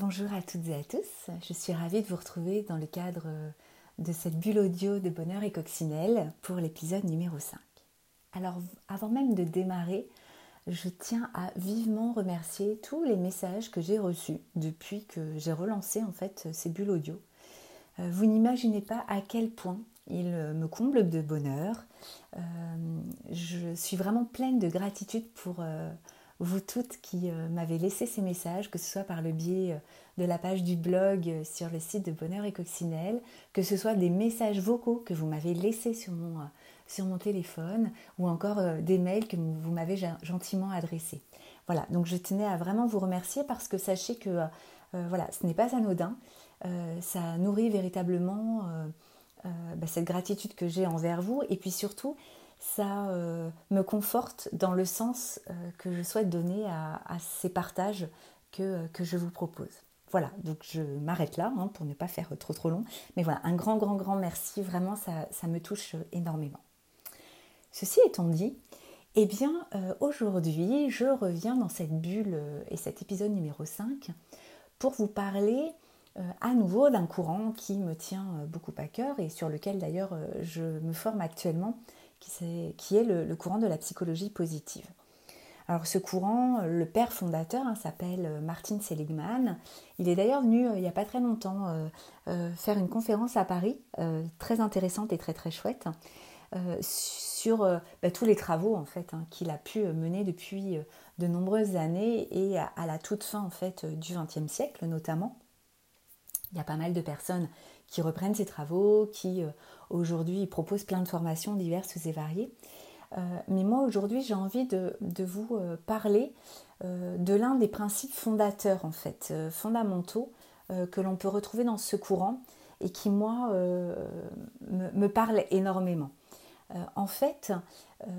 Bonjour à toutes et à tous, je suis ravie de vous retrouver dans le cadre de cette bulle audio de bonheur et coccinelle pour l'épisode numéro 5. Alors avant même de démarrer, je tiens à vivement remercier tous les messages que j'ai reçus depuis que j'ai relancé en fait ces bulles audio. Euh, vous n'imaginez pas à quel point ils me comblent de bonheur. Euh, je suis vraiment pleine de gratitude pour euh, vous toutes qui euh, m'avez laissé ces messages, que ce soit par le biais euh, de la page du blog euh, sur le site de Bonheur et Coccinelle, que ce soit des messages vocaux que vous m'avez laissés sur mon, téléphone, ou encore des mails que vous m'avez gentiment adressés. Voilà, donc je tenais à vraiment vous remercier parce que sachez que voilà, ce n'est pas anodin, ça nourrit véritablement bah, cette gratitude que j'ai envers vous, et puis surtout, ça euh, me conforte dans le sens euh, que je souhaite donner à, ces partages que, je vous propose. Voilà, donc je m'arrête là hein, pour ne pas faire trop trop long. Mais voilà, un grand grand grand merci, vraiment ça, ça me touche énormément. Ceci étant dit, eh bien euh, aujourd'hui je reviens dans cette bulle et cet épisode numéro 5 pour vous parler à nouveau d'un courant qui me tient beaucoup à cœur et sur lequel d'ailleurs je me forme actuellement qui, est le, courant de la psychologie positive. Alors ce courant, le père fondateur hein, s'appelle euh, Martin Seligman. Il est d'ailleurs venu euh, il n'y a pas très longtemps euh, faire une conférence à Paris, très intéressante et très très chouette, sur bah, tous les travaux en fait hein, qu'il a pu mener depuis de nombreuses années et à, la toute fin en fait du XXe siècle notamment. Il y a pas mal de personnes qui reprennent ces travaux, qui Aujourd'hui, il propose plein de formations diverses et variées. Euh, mais moi, aujourd'hui, j'ai envie de, vous euh, parler euh, de l'un des principes fondateurs, en fait, fondamentaux, que l'on peut retrouver dans ce courant et qui, moi, me, parle énormément. en fait,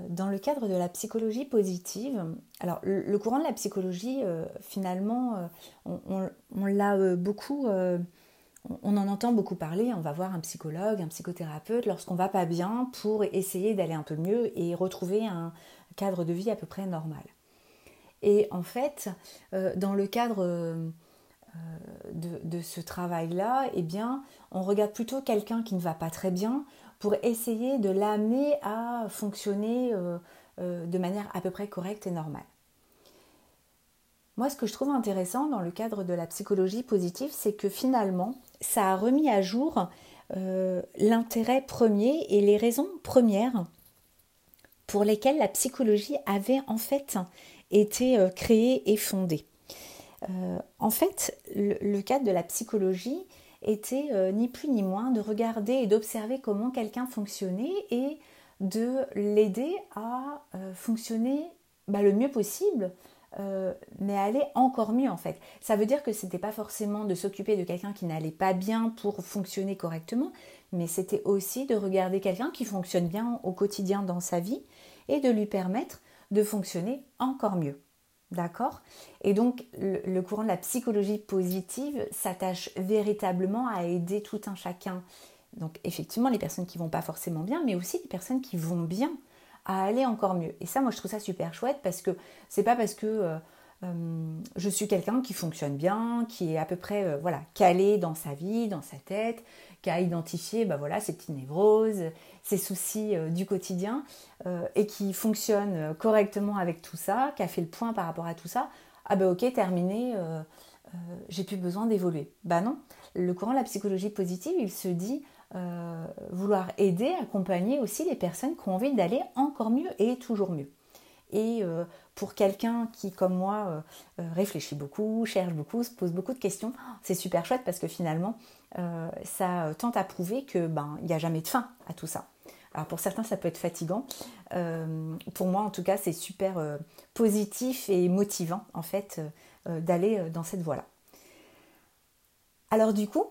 dans le cadre de la psychologie positive, alors le, courant de la psychologie, finalement, on l'a beaucoup on en entend beaucoup parler, on va voir un psychologue, un psychothérapeute lorsqu'on va pas bien pour essayer d'aller un peu mieux et retrouver un cadre de vie à peu près normal. Et en fait, euh, dans le cadre euh, de, ce travail-là, eh bien, on regarde plutôt quelqu'un qui ne va pas très bien pour essayer de l'amener à fonctionner euh, de manière à peu près correcte et normale. Moi, ce que je trouve intéressant dans le cadre de la psychologie positive, c'est que finalement, ça a remis à jour euh, l'intérêt premier et les raisons premières pour lesquelles la psychologie avait en fait été euh, créée et fondée. Euh, en fait, le, cadre de la psychologie était ni plus ni moins de regarder et d'observer comment quelqu'un fonctionnait et de l'aider à fonctionner bah, le mieux possible euh, mais aller encore mieux en fait. Ça veut dire que ce n'était pas forcément de s'occuper de quelqu'un qui n'allait pas bien pour fonctionner correctement, mais c'était aussi de regarder quelqu'un qui fonctionne bien au quotidien dans sa vie et de lui permettre de fonctionner encore mieux. D'accord? Et donc le, courant de la psychologie positive s'attache véritablement à aider tout un chacun. Donc effectivement les personnes qui vont pas forcément bien, mais aussi les personnes qui vont bien à aller encore mieux. Et ça, moi, je trouve ça super chouette parce que c'est pas parce que euh, euh, je suis quelqu'un qui fonctionne bien, qui est à peu près euh, voilà calé dans sa vie, dans sa tête, qui a identifié bah, voilà, ses petites névroses, ses soucis du quotidien et qui fonctionne correctement avec tout ça, qui a fait le point par rapport à tout ça. Ah ben ok, terminé, j'ai plus besoin d'évoluer. Bah non, le courant de la psychologie positive, il se dit euh, vouloir aider, accompagner aussi les personnes qui ont envie d'aller encore mieux et toujours mieux. Et euh, pour quelqu'un qui, comme moi, euh, réfléchit beaucoup, cherche beaucoup, se pose beaucoup de questions, c'est super chouette parce que finalement, ça tente à prouver que ben il n'y a jamais de fin à tout ça. Alors pour certains, ça peut être fatigant. pour moi, en tout cas, c'est super positif et motivant en fait d'aller dans cette voie-là. Alors du coup,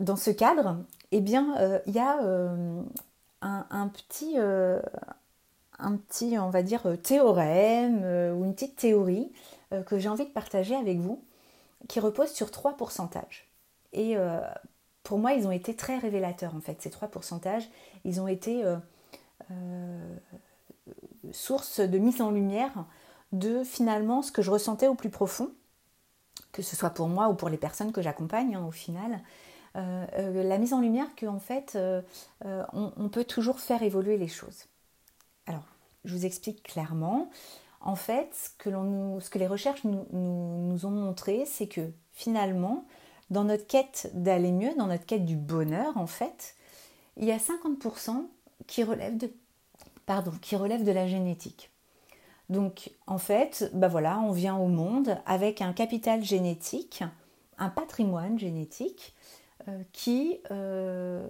dans ce cadre, eh bien, euh, il y a euh, un, petit, euh, un petit, on va dire, théorème ou une petite théorie que j'ai envie de partager avec vous, qui repose sur trois pourcentages. Et pour moi, ils ont été très révélateurs, en fait, ces trois pourcentages. Ils ont été source de mise en lumière de finalement ce que je ressentais au plus profond que ce soit pour moi ou pour les personnes que j'accompagne hein, au final, la mise en lumière qu'en fait, on, peut toujours faire évoluer les choses. Alors, je vous explique clairement. En fait, ce que, les recherches nous, nous ont montré, c'est que finalement, dans notre quête d'aller mieux, dans notre quête du bonheur, en fait, il y a 50% qui relèvent de, pardon, qui de la génétique. Donc, en fait, bah voilà, on vient au monde avec un capital génétique, un patrimoine génétique euh, qui euh,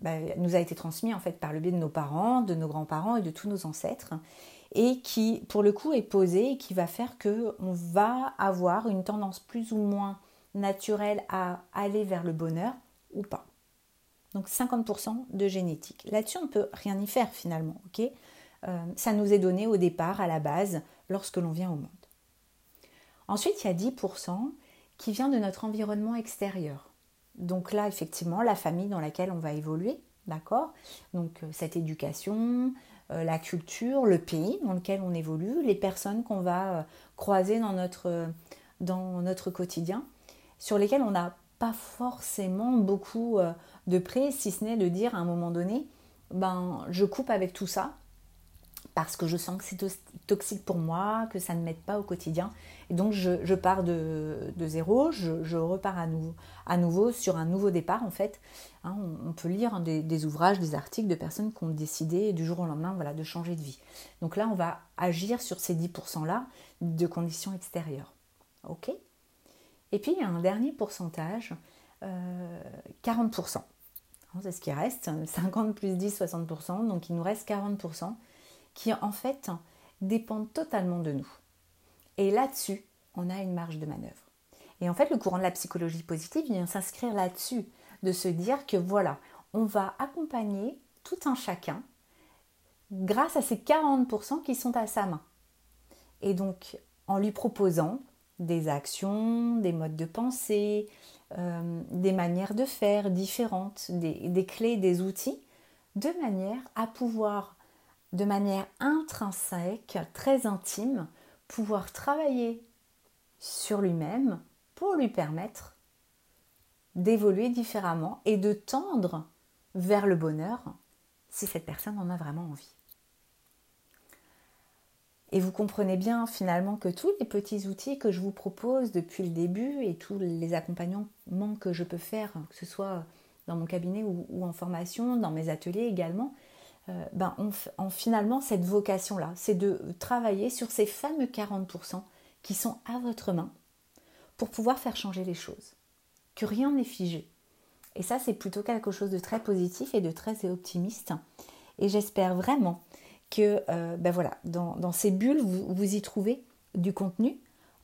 bah, nous a été transmis en fait par le biais de nos parents, de nos grands-parents et de tous nos ancêtres, et qui, pour le coup, est posé et qui va faire que on va avoir une tendance plus ou moins naturel à aller vers le bonheur ou pas. Donc 50% de génétique. Là-dessus, on ne peut rien y faire finalement. ok? Euh, ça nous est donné au départ, à la base, lorsque l'on vient au monde. Ensuite, il y a 10% qui vient de notre environnement extérieur. Donc là, effectivement, la famille dans laquelle on va évoluer, d'accord? Donc euh, cette éducation, euh, la culture, le pays dans lequel on évolue, les personnes qu'on va croiser dans notre, dans notre quotidien sur lesquels on n'a pas forcément beaucoup euh, de prêts, si ce n'est de dire à un moment donné, ben je coupe avec tout ça parce que je sens que c'est toxique pour moi, que ça ne m'aide pas au quotidien. Et donc je, pars de, zéro, je, repars à nouveau, sur un nouveau départ en fait. Hein, on, peut lire des, ouvrages, des articles de personnes qui ont décidé du jour au lendemain de changer de vie. Donc là, on va agir sur ces 10%-là de conditions extérieures. Ok? Et puis il y a un dernier pourcentage, 40%. Euh, c'est ce qui reste, 50 plus 10, 60%, donc il nous reste 40% qui en fait dépendent totalement de nous. Et là-dessus, on a une marge de manœuvre. Et en fait, le courant de la psychologie positive vient s'inscrire là-dessus, de se dire que voilà, on va accompagner tout un chacun grâce à ces 40% qui sont à sa main. Et donc, en lui proposant des actions, des modes de pensée, euh, des manières de faire différentes, des, clés, des outils, de manière à pouvoir, de manière intrinsèque, très intime, pouvoir travailler sur lui-même pour lui permettre d'évoluer différemment et de tendre vers le bonheur si cette personne en a vraiment envie. Et vous comprenez bien finalement que tous les petits outils que je vous propose depuis le début et tous les accompagnements que je peux faire, que ce soit dans mon cabinet ou, en formation, dans mes ateliers également, euh, ben on, finalement cette vocation-là, c'est de travailler sur ces fameux 40% qui sont à votre main pour pouvoir faire changer les choses. Que rien n'est figé. Et ça, c'est plutôt quelque chose de très positif et de très optimiste. Et j'espère vraiment que euh, ben voilà, dans, ces bulles, vous, y trouvez du contenu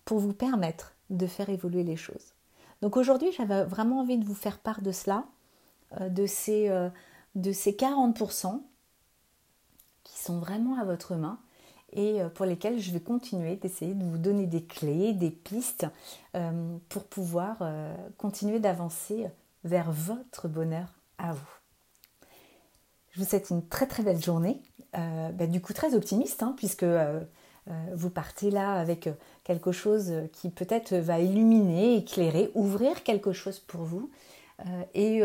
pour vous permettre de faire évoluer les choses. Donc aujourd'hui, j'avais vraiment envie de vous faire part de cela, euh, de, ces, euh, de ces 40% qui sont vraiment à votre main et pour lesquels je vais continuer d'essayer de vous donner des clés, des pistes pour pouvoir continuer d'avancer vers votre bonheur à vous. Je vous souhaite une très très belle journée euh, bah, du coup très optimiste, hein, puisque euh, euh, vous partez là avec quelque chose qui peut-être va illuminer, éclairer, ouvrir quelque chose pour vous et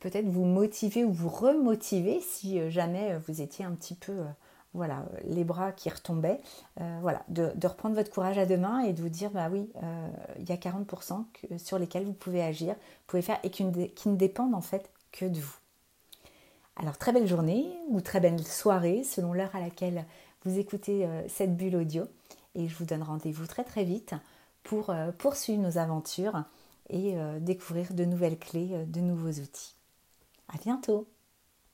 peut-être vous motiver ou vous remotiver si jamais vous étiez un petit peu voilà, les bras qui retombaient, voilà, de, reprendre votre courage à deux mains et de vous dire, bah oui, il y a 40% sur lesquels vous pouvez agir, vous pouvez faire et qui ne dépendent en fait que de vous. Alors très belle journée ou très belle soirée selon l'heure à laquelle vous écoutez euh, cette bulle audio. Et je vous donne rendez-vous très très vite pour euh, poursuivre nos aventures et euh, découvrir de nouvelles clés, de nouveaux outils. À bientôt